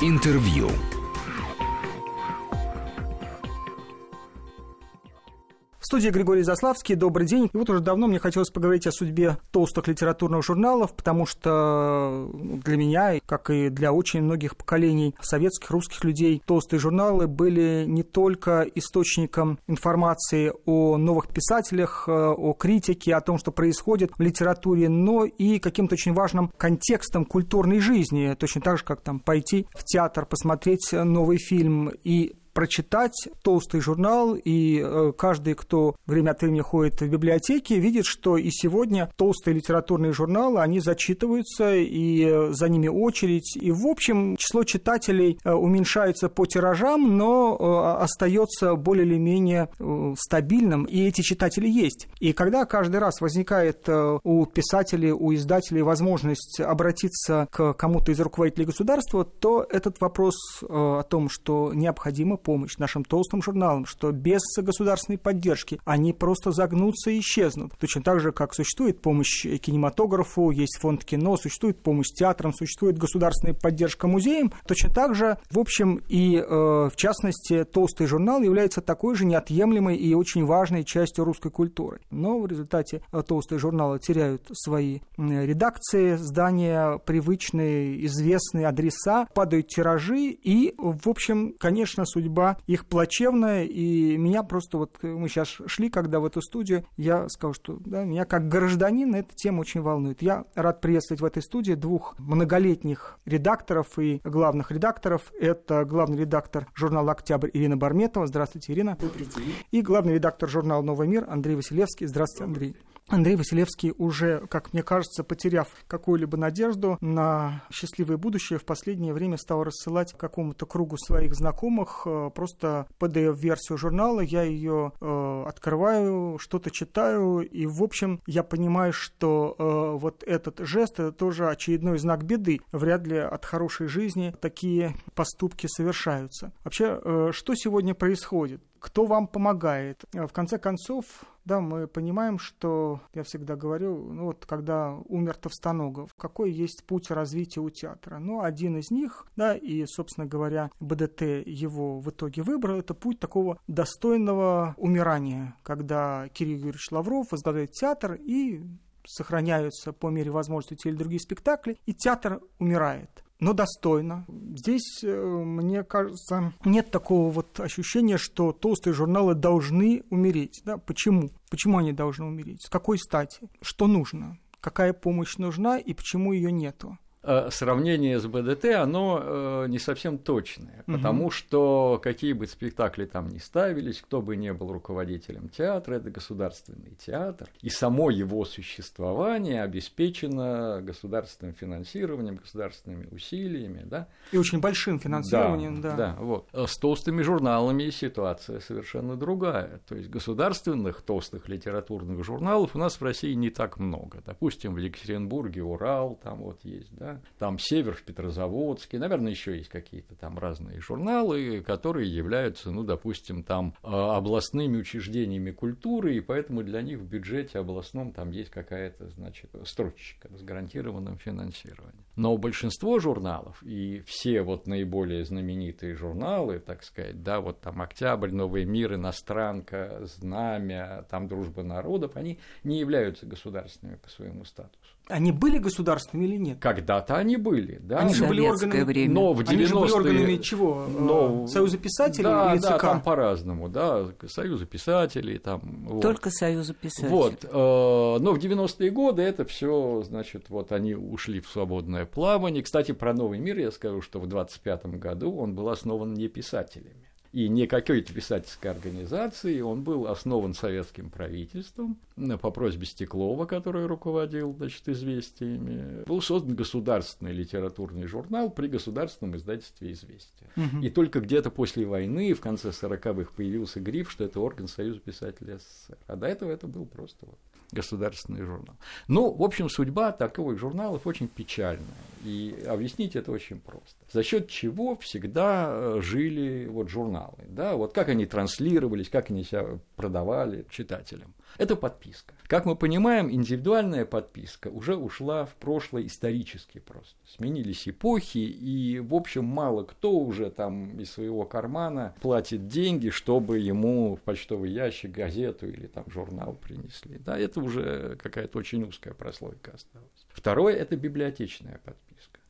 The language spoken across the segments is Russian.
Интервью. Студии Григорий Заславский. Добрый день. И вот уже давно мне хотелось поговорить о судьбе толстых литературных журналов, потому что ну, для меня, как и для очень многих поколений советских, русских людей, толстые журналы были не только источником информации о новых писателях, э, о критике, о том, что происходит в литературе, но и каким-то очень важным контекстом культурной жизни. Точно так же, как там пойти в театр, посмотреть новый фильм и прочитать толстый журнал, и э, каждый, кто время от времени ходит в библиотеки, видит, что и сегодня толстые литературные журналы, они зачитываются, и э, за ними очередь, и, в общем, число читателей э, уменьшается по тиражам, но остается более или менее стабильным, и эти читатели есть. И когда каждый раз возникает у писателей, у издателей возможность обратиться к кому-то из руководителей государства, то этот вопрос о том, что необходимо помощь нашим толстым журналам, что без государственной поддержки они просто загнутся и исчезнут. Точно так же, как существует помощь кинематографу, есть фонд кино, существует помощь театрам, существует государственная поддержка музеям, точно так же, в общем, и э, в частности, толстый журнал является такой же неотъемлемой и очень важной частью русской культуры. Но в результате э, толстые журналы теряют свои редакции, здания, привычные, известные адреса, падают тиражи, и, в общем, конечно, судьба судьба их плачевная, и меня просто вот, мы сейчас шли, когда в эту студию, я сказал, что да, меня как гражданин эта тема очень волнует. Я рад приветствовать в этой студии двух многолетних редакторов и главных редакторов. Это главный редактор журнала «Октябрь» Ирина Барметова. Здравствуйте, Ирина. Добрый день. И главный редактор журнала «Новый мир» Андрей Василевский. Здравствуйте, Андрей. Андрей Василевский уже, как мне кажется, потеряв какую-либо надежду на счастливое будущее, в последнее время стал рассылать какому-то кругу своих знакомых э, просто PDF-версию журнала. Я ее э, открываю, что-то читаю, и, в общем, я понимаю, что э, вот этот жест это тоже очередной знак беды. Вряд ли от хорошей жизни такие поступки совершаются. Вообще, э, что сегодня происходит? Кто вам помогает? Э, в конце концов, да, мы понимаем, что, я всегда говорю, ну вот когда умер Товстоногов, какой есть путь развития у театра? Ну, один из них, да, и, собственно говоря, БДТ его в итоге выбрал, это путь такого достойного умирания, когда Кирилл Юрьевич Лавров возглавляет театр и сохраняются по мере возможности те или другие спектакли, и театр умирает но достойно. Здесь, э, мне кажется, нет такого вот ощущения, что толстые журналы должны умереть. Да? Почему? Почему они должны умереть? С какой стати? Что нужно? Какая помощь нужна и почему ее нету? Э, сравнение с БДТ, оно э, не совсем точное, угу. потому что какие бы спектакли там ни ставились, кто бы не был руководителем театра, это государственный театр, и само его существование обеспечено государственным финансированием, государственными усилиями, да. И очень большим финансированием, да. Да, да вот. Э, с толстыми журналами ситуация совершенно другая, то есть государственных толстых литературных журналов у нас в России не так много. Допустим, в Екатеринбурге Урал, там вот есть, да, там «Север» в Петрозаводске, наверное, еще есть какие-то там разные журналы, которые являются, ну, допустим, там а, областными учреждениями культуры, и поэтому для них в бюджете областном там есть какая-то, значит, строчка с гарантированным финансированием. Но большинство журналов и все вот наиболее знаменитые журналы, так сказать, да, вот там «Октябрь», «Новый мир», «Иностранка», «Знамя», там «Дружба народов», они не являются государственными по своему статусу. Они были государственными или нет? Когда-то они были, да. Они же были органами... время. Но в 90-е... Они же были органами чего? Но... Э, Союза писателей да, или ЦК? Да, там по-разному, да. Союза писателей, там... Вот. Только Союза писателей. Вот. Э, но в 90-е годы это все, значит, вот они ушли в свободное плавание. Кстати, про «Новый мир» я скажу, что в 25 году он был основан не писателями и не какой-то писательской организации, он был основан советским правительством по просьбе Стеклова, который руководил значит, известиями. Был создан государственный литературный журнал при государственном издательстве «Известия». Угу. И только где-то после войны, в конце 40-х, появился гриф, что это орган Союза писателей СССР. А до этого это был просто вот государственный журнал. Ну, в общем, судьба таковых журналов очень печальная. И объяснить это очень просто. За счет чего всегда э, жили вот журналы, да, вот как они транслировались, как они себя продавали читателям. Это подписка. Как мы понимаем, индивидуальная подписка уже ушла в прошлое исторически просто. Сменились эпохи, и, в общем, мало кто уже там из своего кармана платит деньги, чтобы ему в почтовый ящик газету или там журнал принесли. Да, это уже какая-то очень узкая прослойка осталась. Второе – это библиотечная подписка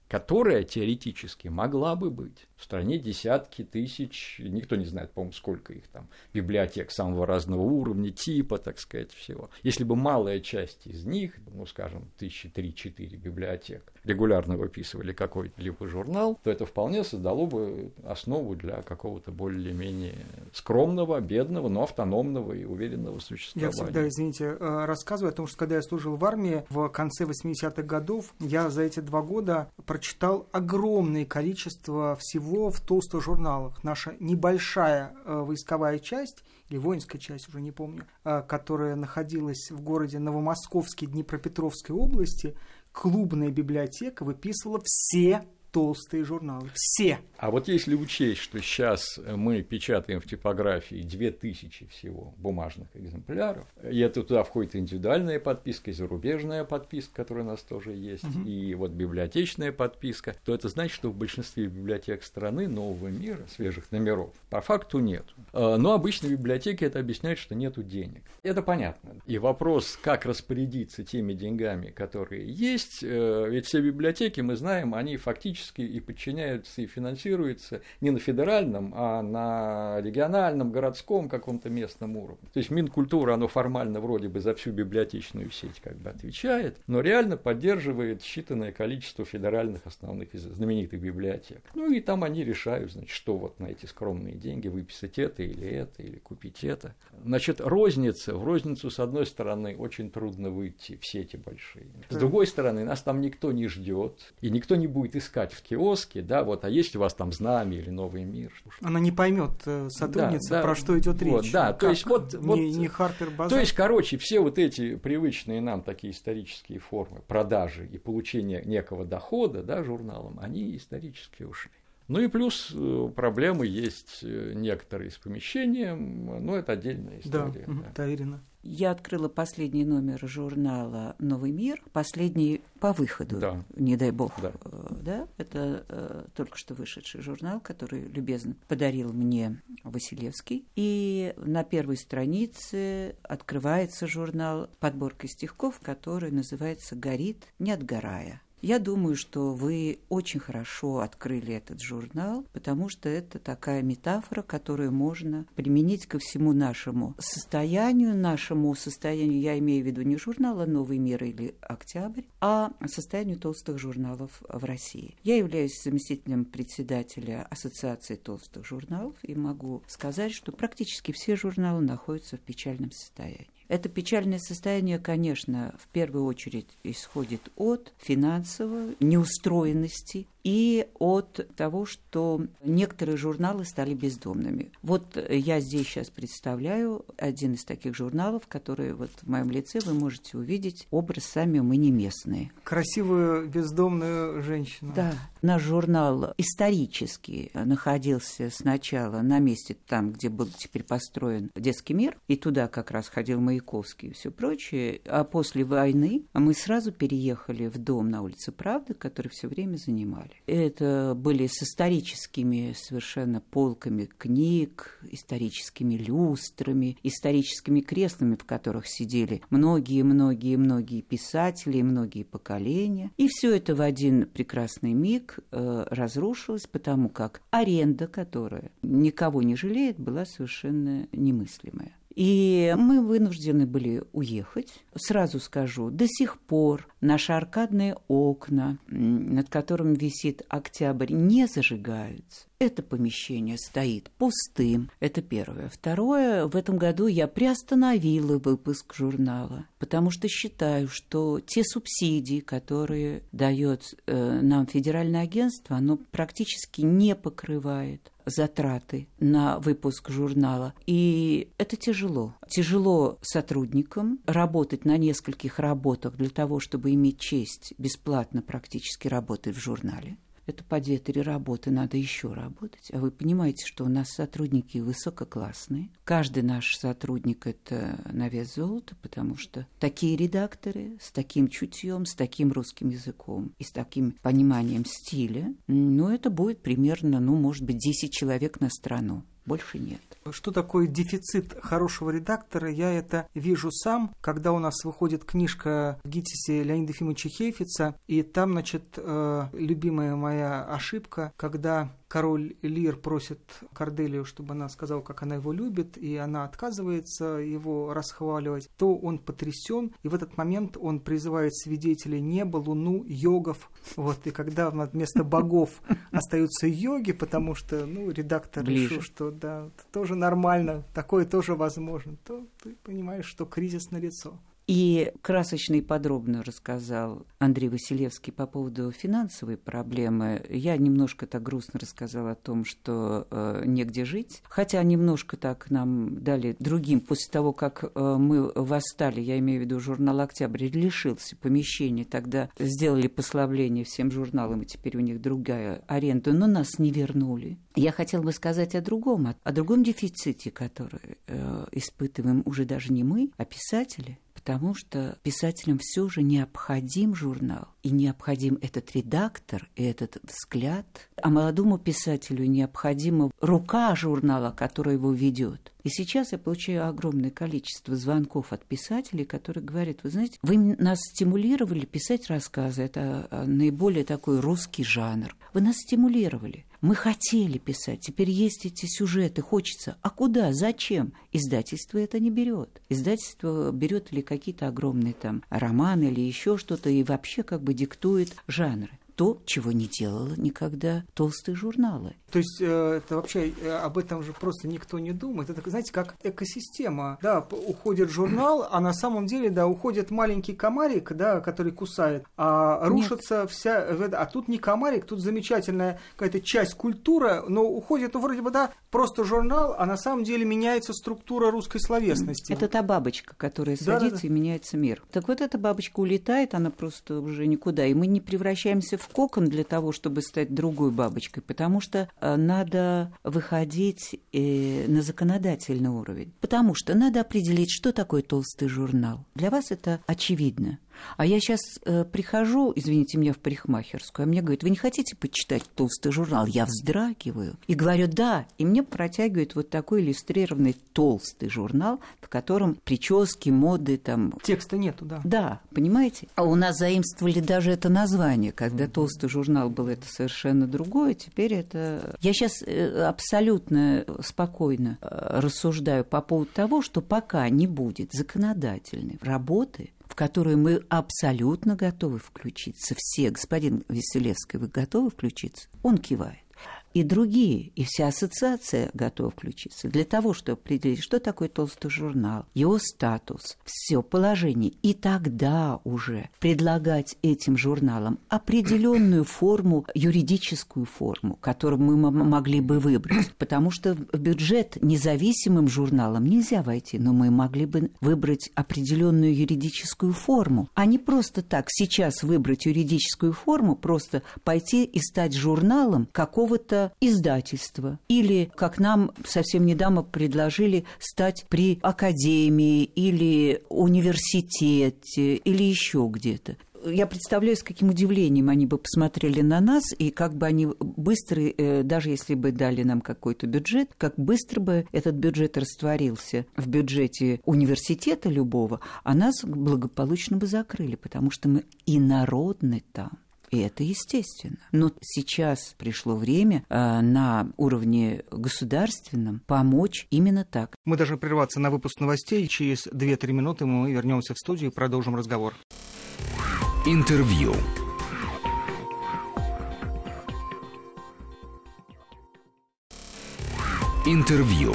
которая теоретически могла бы быть. В стране десятки тысяч, никто не знает, по-моему, сколько их там, библиотек самого разного уровня, типа, так сказать, всего. Если бы малая часть из них, ну, скажем, тысячи три-четыре библиотек, регулярно выписывали какой-либо журнал, то это вполне создало бы основу для какого-то более-менее скромного, бедного, но автономного и уверенного существования. Я всегда, извините, э, рассказываю о том, что когда я служил в армии в конце 80-х годов, я за эти два года прочитал огромное количество всего в толстых журналах. Наша небольшая э, войсковая часть или воинская часть, уже не помню, э, которая находилась в городе Новомосковске Днепропетровской области, клубная библиотека выписывала все толстые журналы. Все. А вот если учесть, что сейчас мы печатаем в типографии 2000 всего бумажных экземпляров, и это туда входит индивидуальная подписка, и зарубежная подписка, которая у нас тоже есть, угу. и вот библиотечная подписка, то это значит, что в большинстве библиотек страны нового мира, свежих номеров, по факту нет. А, но обычно библиотеки это объясняют, что нету денег. Это понятно. И вопрос, как распорядиться теми деньгами, которые есть, э, ведь все библиотеки, мы знаем, они фактически фактически и подчиняются и финансируются не на федеральном, а на региональном, городском каком-то местном уровне. То есть Минкультура, оно формально вроде бы за всю библиотечную сеть как бы отвечает, но реально поддерживает считанное количество федеральных основных знаменитых библиотек. Ну и там они решают, значит, что вот на эти скромные деньги выписать это или это, или купить это. Значит, розница, в розницу, с одной стороны, очень трудно выйти в сети большие. С другой стороны, нас там никто не ждет, и никто не будет искать искать в киоске, да, вот, а есть у вас там знамя или новый мир. Она не поймет э, сотрудница, да, про что идет вот, речь. Да, как? то есть вот, не, вот не Харпер Базар. То есть, короче, все вот эти привычные нам такие исторические формы продажи и получения некого дохода, да, журналом, они исторически ушли. Ну и плюс э, проблемы есть э, некоторые с помещением, но это отдельная история. Да, да. да Ирина. Я открыла последний номер журнала «Новый мир», последний по выходу, да. не дай бог. Да. Э, да? Это э, только что вышедший журнал, который любезно подарил мне Василевский. И на первой странице открывается журнал подборкой стихков, который называется «Горит, не отгорая». Я думаю, что вы очень хорошо открыли этот журнал, потому что это такая метафора, которую можно применить ко всему нашему состоянию, нашему состоянию, я имею в виду не журнала «Новый мир» или «Октябрь», а состоянию толстых журналов в России. Я являюсь заместителем председателя Ассоциации толстых журналов и могу сказать, что практически все журналы находятся в печальном состоянии. Это печальное состояние, конечно, в первую очередь исходит от финансовой неустроенности и от того, что некоторые журналы стали бездомными. Вот я здесь сейчас представляю один из таких журналов, который вот в моем лице вы можете увидеть образ «Сами мы не местные». Красивую бездомную женщину. Да. Наш журнал исторически находился сначала на месте там, где был теперь построен детский мир, и туда как раз ходил Маяковский и все прочее. А после войны мы сразу переехали в дом на улице Правды, который все время занимали. Это были с историческими совершенно полками книг, историческими люстрами, историческими креслами, в которых сидели многие-многие-многие писатели многие поколения. И все это в один прекрасный миг э, разрушилось, потому как аренда, которая никого не жалеет, была совершенно немыслимая. И мы вынуждены были уехать. Сразу скажу, до сих пор наши аркадные окна, над которыми висит октябрь, не зажигаются. Это помещение стоит пустым. Это первое. Второе, в этом году я приостановила выпуск журнала, потому что считаю, что те субсидии, которые дает э, нам федеральное агентство, оно практически не покрывает затраты на выпуск журнала. И это тяжело. Тяжело сотрудникам работать на нескольких работах для того, чтобы иметь честь бесплатно практически работать в журнале это по две-три работы надо еще работать. А вы понимаете, что у нас сотрудники высококлассные. Каждый наш сотрудник – это на вес золота, потому что такие редакторы с таким чутьем, с таким русским языком и с таким пониманием стиля, ну, это будет примерно, ну, может быть, 10 человек на страну больше нет. Что такое дефицит хорошего редактора, я это вижу сам, когда у нас выходит книжка в ГИТИСе Леонида Ефимовича Хейфица, и там, значит, э, любимая моя ошибка, когда король Лир просит Корделию, чтобы она сказала, как она его любит, и она отказывается его расхваливать, то он потрясен, и в этот момент он призывает свидетелей неба, луну, йогов. Вот, и когда вместо богов остаются йоги, потому что, ну, редактор Ближе. решил, что да, тоже нормально, такое тоже возможно, то ты понимаешь, что кризис налицо. И красочно и подробно рассказал Андрей Василевский по поводу финансовой проблемы. Я немножко так грустно рассказала о том, что э, негде жить. Хотя немножко так нам дали другим. После того, как э, мы восстали, я имею в виду журнал «Октябрь», лишился помещения, тогда сделали послабление всем журналам, и теперь у них другая аренда, но нас не вернули. Я хотела бы сказать о другом, о другом дефиците, который э, испытываем уже даже не мы, а писатели – потому что писателям все же необходим журнал, и необходим этот редактор и этот взгляд, а молодому писателю необходима рука журнала, которая его ведет. И сейчас я получаю огромное количество звонков от писателей, которые говорят, вы знаете, вы нас стимулировали писать рассказы, это а, наиболее такой русский жанр. Вы нас стимулировали. Мы хотели писать, теперь есть эти сюжеты, хочется. А куда, зачем? Издательство это не берет. Издательство берет ли какие-то огромные там романы или еще что-то и вообще как бы диктует жанры то, чего не делала никогда толстые журналы. То есть э, это вообще э, об этом же просто никто не думает. Это, знаете, как экосистема. Да, уходит журнал, а на самом деле, да, уходит маленький комарик, да, который кусает, а рушится Нет. вся... А тут не комарик, тут замечательная какая-то часть культуры, но уходит, ну, вроде бы, да, просто журнал, а на самом деле меняется структура русской словесности. Это та бабочка, которая садится да, да. и меняется мир. Так вот эта бабочка улетает, она просто уже никуда, и мы не превращаемся кокон для того, чтобы стать другой бабочкой, потому что э, надо выходить э, на законодательный уровень. Потому что надо определить, что такое толстый журнал. Для вас это очевидно. А я сейчас э, прихожу, извините меня, в парикмахерскую, а мне говорят, вы не хотите почитать толстый журнал? Я вздрагиваю и говорю, да. И мне протягивают вот такой иллюстрированный толстый журнал, в котором прически, моды там... Текста нету, да. Да, понимаете? А у нас заимствовали даже это название. Когда толстый журнал был, это совершенно другое. Теперь это... Я сейчас э, абсолютно спокойно э, рассуждаю по поводу того, что пока не будет законодательной работы, в которую мы абсолютно готовы включиться. Все, господин Веселевский, вы готовы включиться? Он кивает и другие, и вся ассоциация готова включиться для того, чтобы определить, что такое толстый журнал, его статус, все положение. И тогда уже предлагать этим журналам определенную форму, юридическую форму, которую мы могли бы выбрать. Потому что в бюджет независимым журналам нельзя войти, но мы могли бы выбрать определенную юридическую форму, а не просто так сейчас выбрать юридическую форму, просто пойти и стать журналом какого-то издательство. Или, как нам совсем недавно предложили, стать при академии или университете или еще где-то я представляю, с каким удивлением они бы посмотрели на нас, и как бы они быстро, э, даже если бы дали нам какой-то бюджет, как быстро бы этот бюджет растворился в бюджете университета любого, а нас благополучно бы закрыли, потому что мы инородны там. И это естественно. Но сейчас пришло время э, на уровне государственном помочь именно так. Мы должны прерваться на выпуск новостей. Через 2-3 минуты мы вернемся в студию и продолжим разговор. Интервью. Интервью.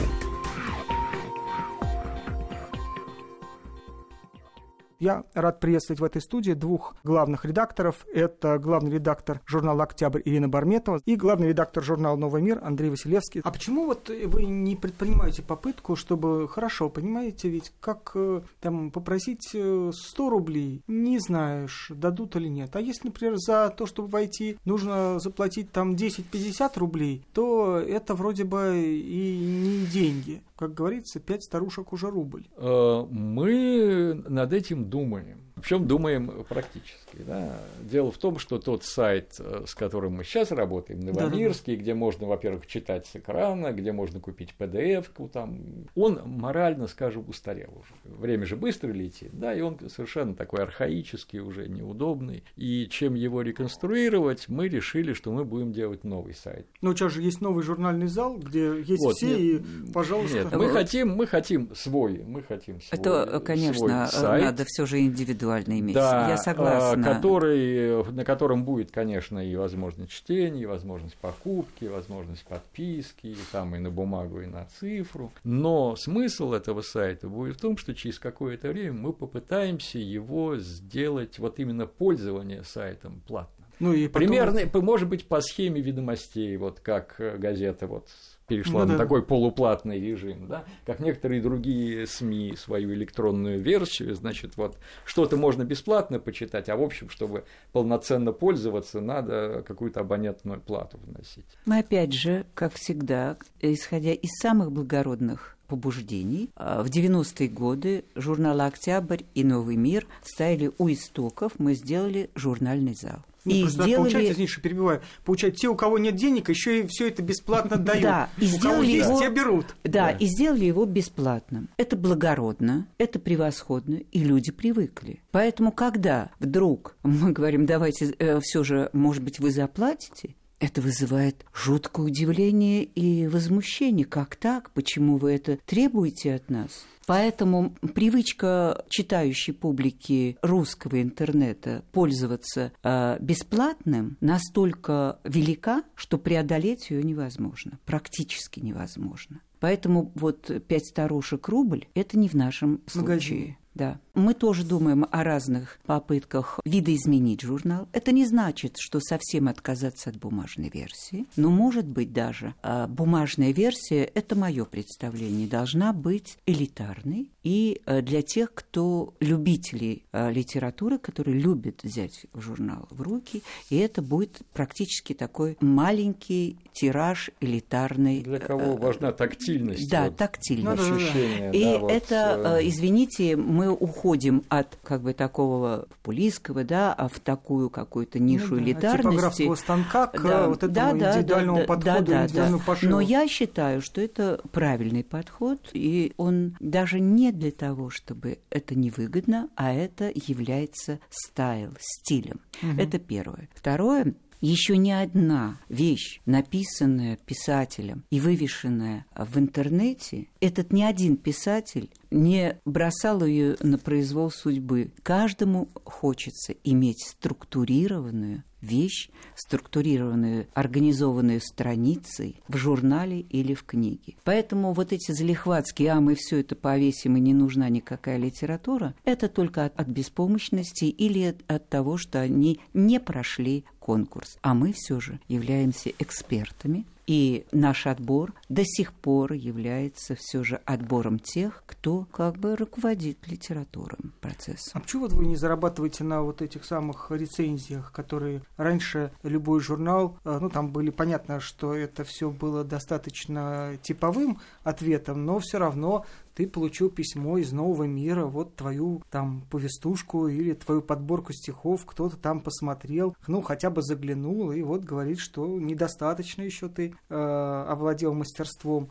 Я рад приветствовать в этой студии двух главных редакторов. Это главный редактор журнала «Октябрь» Ирина Барметова и главный редактор журнала «Новый мир» Андрей Василевский. А почему вот вы не предпринимаете попытку, чтобы, хорошо, понимаете, ведь как э, там попросить 100 э, рублей, не знаешь, дадут или нет. А если, например, за то, чтобы войти, нужно заплатить там 10-50 рублей, то это вроде бы и не деньги как говорится, пять старушек уже рубль. Э, мы над этим думаем. Причем думаем практически. Да. Дело в том, что тот сайт, э, с которым мы сейчас работаем, Новомирский, да, да. где можно, во-первых, читать с экрана, где можно купить PDF-ку, там, он морально, скажем, устарел уже. Время же быстро летит, да, и он совершенно такой архаический, уже неудобный. И чем его реконструировать, мы решили, что мы будем делать новый сайт. Но сейчас же есть новый журнальный зал, где есть вот, все, нет, и, пожалуйста. Нет, мы хотим, мы хотим свой, мы хотим свой. Это, конечно, свой сайт. надо все же индивидуально индивидуально иметь. Да, я согласна. Который, на котором будет, конечно, и возможность чтения, и возможность покупки, и возможность подписки, и там и на бумагу, и на цифру. Но смысл этого сайта будет в том, что через какое-то время мы попытаемся его сделать, вот именно пользование сайтом платным. Ну и потом... Примерно, может быть, по схеме ведомостей, вот как газета вот перешла ну, на да. такой полуплатный режим, да, как некоторые другие СМИ свою электронную версию, значит, вот что-то можно бесплатно почитать, а в общем, чтобы полноценно пользоваться, надо какую-то абонентную плату вносить. Мы опять же, как всегда, исходя из самых благородных побуждений. А, в 90-е годы журнал «Октябрь» и «Новый мир» стояли у истоков, мы сделали журнальный зал. Нет, и сделали... Получается, извините, перебиваю, получается, те, у кого нет денег, еще и все это бесплатно дают. Да, и у сделали кого есть, его... те берут. Да, да, и сделали его бесплатным. Это благородно, это превосходно, и люди привыкли. Поэтому, когда вдруг мы говорим, давайте э, все же, может быть, вы заплатите, это вызывает жуткое удивление и возмущение. Как так? Почему вы это требуете от нас? Поэтому привычка читающей публики русского интернета пользоваться э, бесплатным настолько велика, что преодолеть ее невозможно, практически невозможно. Поэтому вот пять старушек рубль – это не в нашем случае. Магазин. Да. Мы тоже думаем о разных попытках видоизменить журнал. Это не значит, что совсем отказаться от бумажной версии, но, может быть, даже а, бумажная версия, это мое представление, должна быть элитарной и а, для тех, кто любителей а, литературы, которые любят взять журнал в руки, и это будет практически такой маленький тираж элитарный. Для кого важна тактильность. Да, вот, тактильность. Ощущение, и да, это, вот, э, извините, мы мы уходим от как бы такого популистского, да, а в такую какую-то нишу ну, да, элитарности. От станка к да, вот этому да, индивидуальному да, подходу, да, да, да. пошиву. Но я считаю, что это правильный подход, и он даже не для того, чтобы это невыгодно, а это является стайл, стилем. Угу. Это первое. Второе, еще ни одна вещь, написанная писателем и вывешенная в интернете, этот ни один писатель не бросал ее на произвол судьбы. Каждому хочется иметь структурированную вещь, структурированную, организованную страницей в журнале или в книге. Поэтому вот эти залихватские «а мы все это повесим и не нужна никакая литература» это только от, от беспомощности или от, от того, что они не прошли конкурс. А мы все же являемся экспертами, и наш отбор до сих пор является все же отбором тех, кто как бы руководит литературным процессом. А почему вы не зарабатываете на вот этих самых рецензиях, которые раньше любой журнал, э, ну там были понятно, что это все было достаточно типовым ответом, но все равно ты получил письмо из нового мира, вот твою там повестушку или твою подборку стихов, кто-то там посмотрел, ну хотя бы заглянул и вот говорит, что недостаточно еще ты э, овладел мастерством.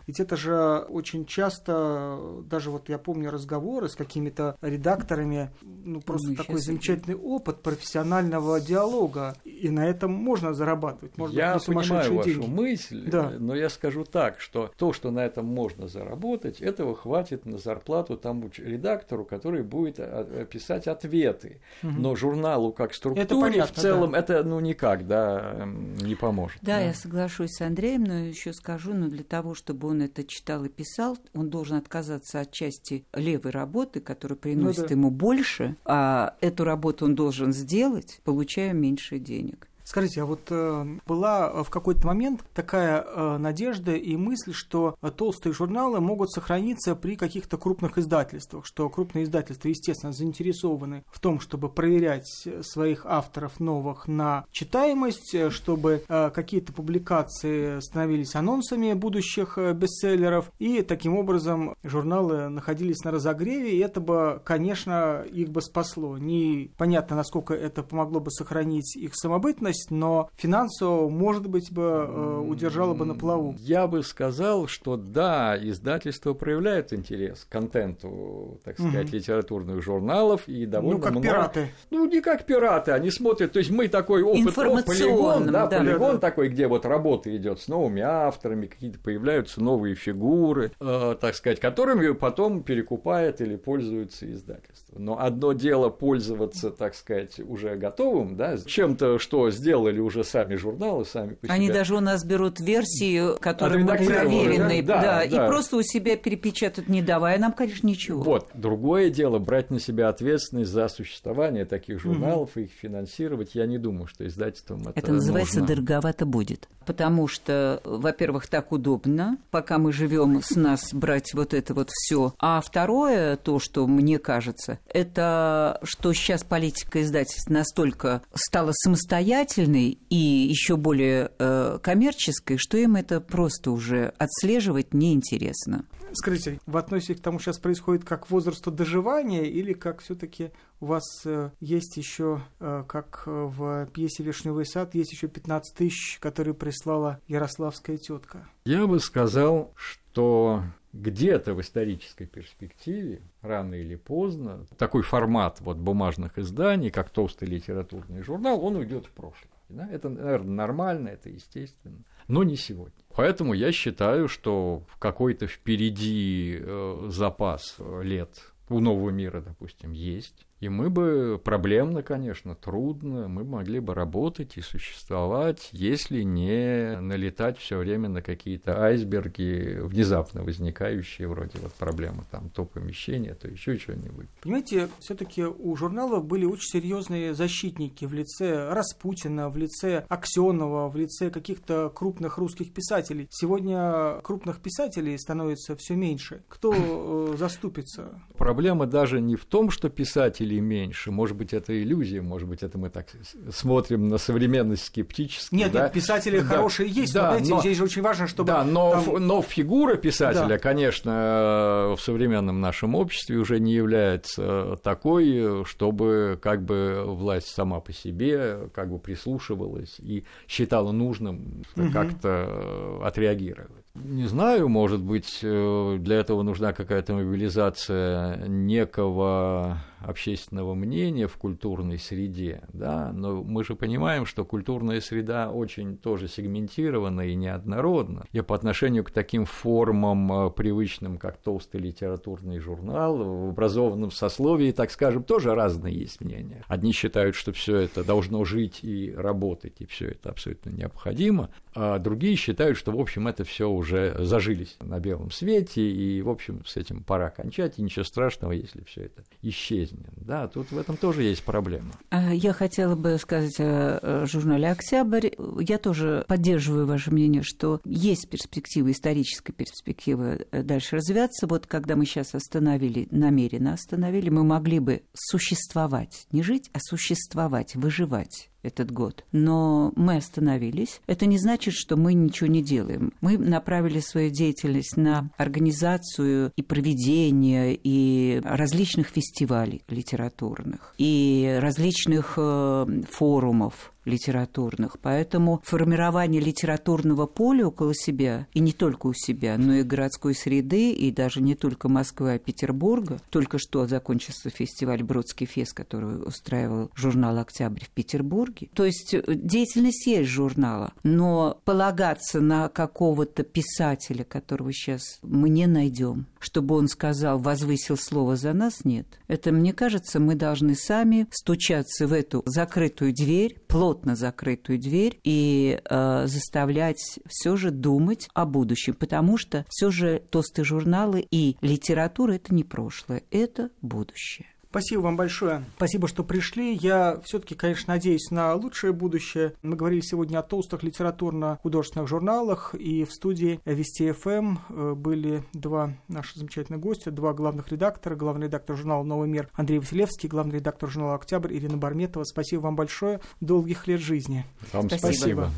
Ведь это же очень часто, даже вот я помню разговоры с какими-то редакторами, ну просто ну, такой замечательный видим. опыт профессионального диалога, и на этом можно зарабатывать. Может я понимаю вашу деньги. мысль, да. но я скажу так, что то, что на этом можно заработать, этого хватит на зарплату тому редактору, который будет а, писать ответы. Угу. Но журналу как структуре это понятно, в целом да. это ну никак да, эм, не поможет. Да, да, я соглашусь с Андреем, но еще скажу, но для того, чтобы он это читал и писал, он должен отказаться от части левой работы, которая приносит ну, да. ему больше, а эту работу он должен сделать, получая меньше денег. Скажите, а вот э, была в какой-то момент такая э, надежда и мысль, что толстые журналы могут сохраниться при каких-то крупных издательствах, что крупные издательства, естественно, заинтересованы в том, чтобы проверять своих авторов новых на читаемость, чтобы э, какие-то публикации становились анонсами будущих э, бестселлеров, и таким образом журналы находились на разогреве, и это бы, конечно, их бы спасло. Непонятно, насколько это помогло бы сохранить их самобытность, эффективность, но финансово, может быть, бы э, удержало бы на плаву. Я бы сказал, что да, издательство проявляет интерес к контенту, так сказать, угу. литературных журналов и довольно Ну, как много... пираты. Ну, не как пираты, они смотрят, то есть мы такой опыт, о, полигон, да, да, полигон да. такой, где вот работа идет с новыми авторами, какие-то появляются новые фигуры, э, так сказать, которыми потом перекупает или пользуется издательство. Но одно дело пользоваться, так сказать, уже готовым, да, чем-то, что сделали уже сами журналы, сами по себе. Они даже у нас берут версии, которые мы проверены, да, да, да, и просто у себя перепечатают, не давая нам, конечно, ничего. Вот, другое дело, брать на себя ответственность за существование таких журналов угу. и их финансировать, я не думаю, что издательством это Это называется нужно. дороговато будет. Потому что, во-первых, так удобно, пока мы живем с нас брать вот это вот все. А второе, то, что мне кажется, это что сейчас политика издательств настолько стала самостоятельной, увлекательной и еще более э, коммерческой, что им это просто уже отслеживать неинтересно. Скажите, вы относитесь к тому, что сейчас происходит как возрасту доживания, или как все-таки у вас э, есть еще, э, как в пьесе Вишневый сад, есть еще 15 тысяч, которые прислала Ярославская тетка? Я бы сказал, что где-то в исторической перспективе, рано или поздно, такой формат вот бумажных изданий, как толстый литературный журнал, он уйдет в прошлое. Да? Это, наверное, нормально, это естественно, но не сегодня. Поэтому я считаю, что какой-то впереди э, запас лет у нового мира, допустим, есть. И мы бы проблемно, конечно, трудно, мы могли бы работать и существовать, если не налетать все время на какие-то айсберги, внезапно возникающие, вроде вот проблемы там то помещения, то еще что-нибудь. Понимаете, все-таки у журналов были очень серьезные защитники в лице Распутина, в лице Аксенова, в лице каких-то крупных русских писателей. Сегодня крупных писателей становится все меньше. Кто э, заступится? Проблема даже не в том, что писатели или меньше. Может быть, это иллюзия, может быть, это мы так смотрим на современность скептически. Нет, да? нет, писатели да. хорошие есть, да, но, знаете, но, здесь же очень важно, чтобы... Да, но, там... но фигура писателя, да. конечно, в современном нашем обществе уже не является такой, чтобы как бы власть сама по себе как бы прислушивалась и считала нужным угу. как-то отреагировать. Не знаю, может быть, э, для этого нужна какая-то мобилизация некого общественного мнения в культурной среде, да, но мы же понимаем, что культурная среда очень тоже сегментирована и неоднородна, и по отношению к таким формам, э, привычным, как толстый литературный журнал, в образованном сословии, так скажем, тоже разные есть мнения. Одни считают, что все это должно жить и работать, и все это абсолютно необходимо, а другие считают, что, в общем, это все уже зажились на белом свете, и, в общем, с этим пора кончать, и ничего страшного, если все это исчезнет. Да, тут в этом тоже есть проблема. А, я хотела бы сказать о журнале «Октябрь». Я тоже поддерживаю ваше мнение, что есть перспектива, историческая перспектива э, дальше развиваться. Вот когда мы сейчас остановили, намеренно остановили, мы могли бы существовать, не жить, а существовать, выживать этот год. Но мы остановились. Это не значит, что мы ничего не делаем. Мы направили свою деятельность на организацию и проведение и различных фестивалей литературных, и различных э, форумов, литературных. Поэтому формирование литературного поля около себя, и не только у себя, но и городской среды, и даже не только Москвы, а Петербурга. Только что закончился фестиваль «Бродский фест», который устраивал журнал «Октябрь» в Петербурге. То есть э, деятельность есть журнала, но полагаться на какого-то писателя, которого сейчас мы не найдем, чтобы он сказал, возвысил слово за нас, нет. Это, мне кажется, мы должны сами стучаться в эту закрытую дверь, плотно закрытую дверь, и э, заставлять все же думать о будущем, потому что все же толстые журналы и литература это не прошлое, это будущее. Спасибо вам большое. Спасибо, что пришли. Я все-таки, конечно, надеюсь на лучшее будущее. Мы говорили сегодня о толстых литературно-художественных журналах, и в студии Вести ФМ эм, э, были два наши замечательных гостя, два главных редактора, главный редактор журнала «Новый мир» Андрей Василевский, главный редактор журнала «Октябрь» Ирина Барметова. Спасибо вам большое. Долгих лет жизни. Вам спасибо. спасибо.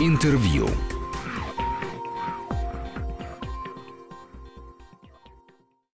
Интервью.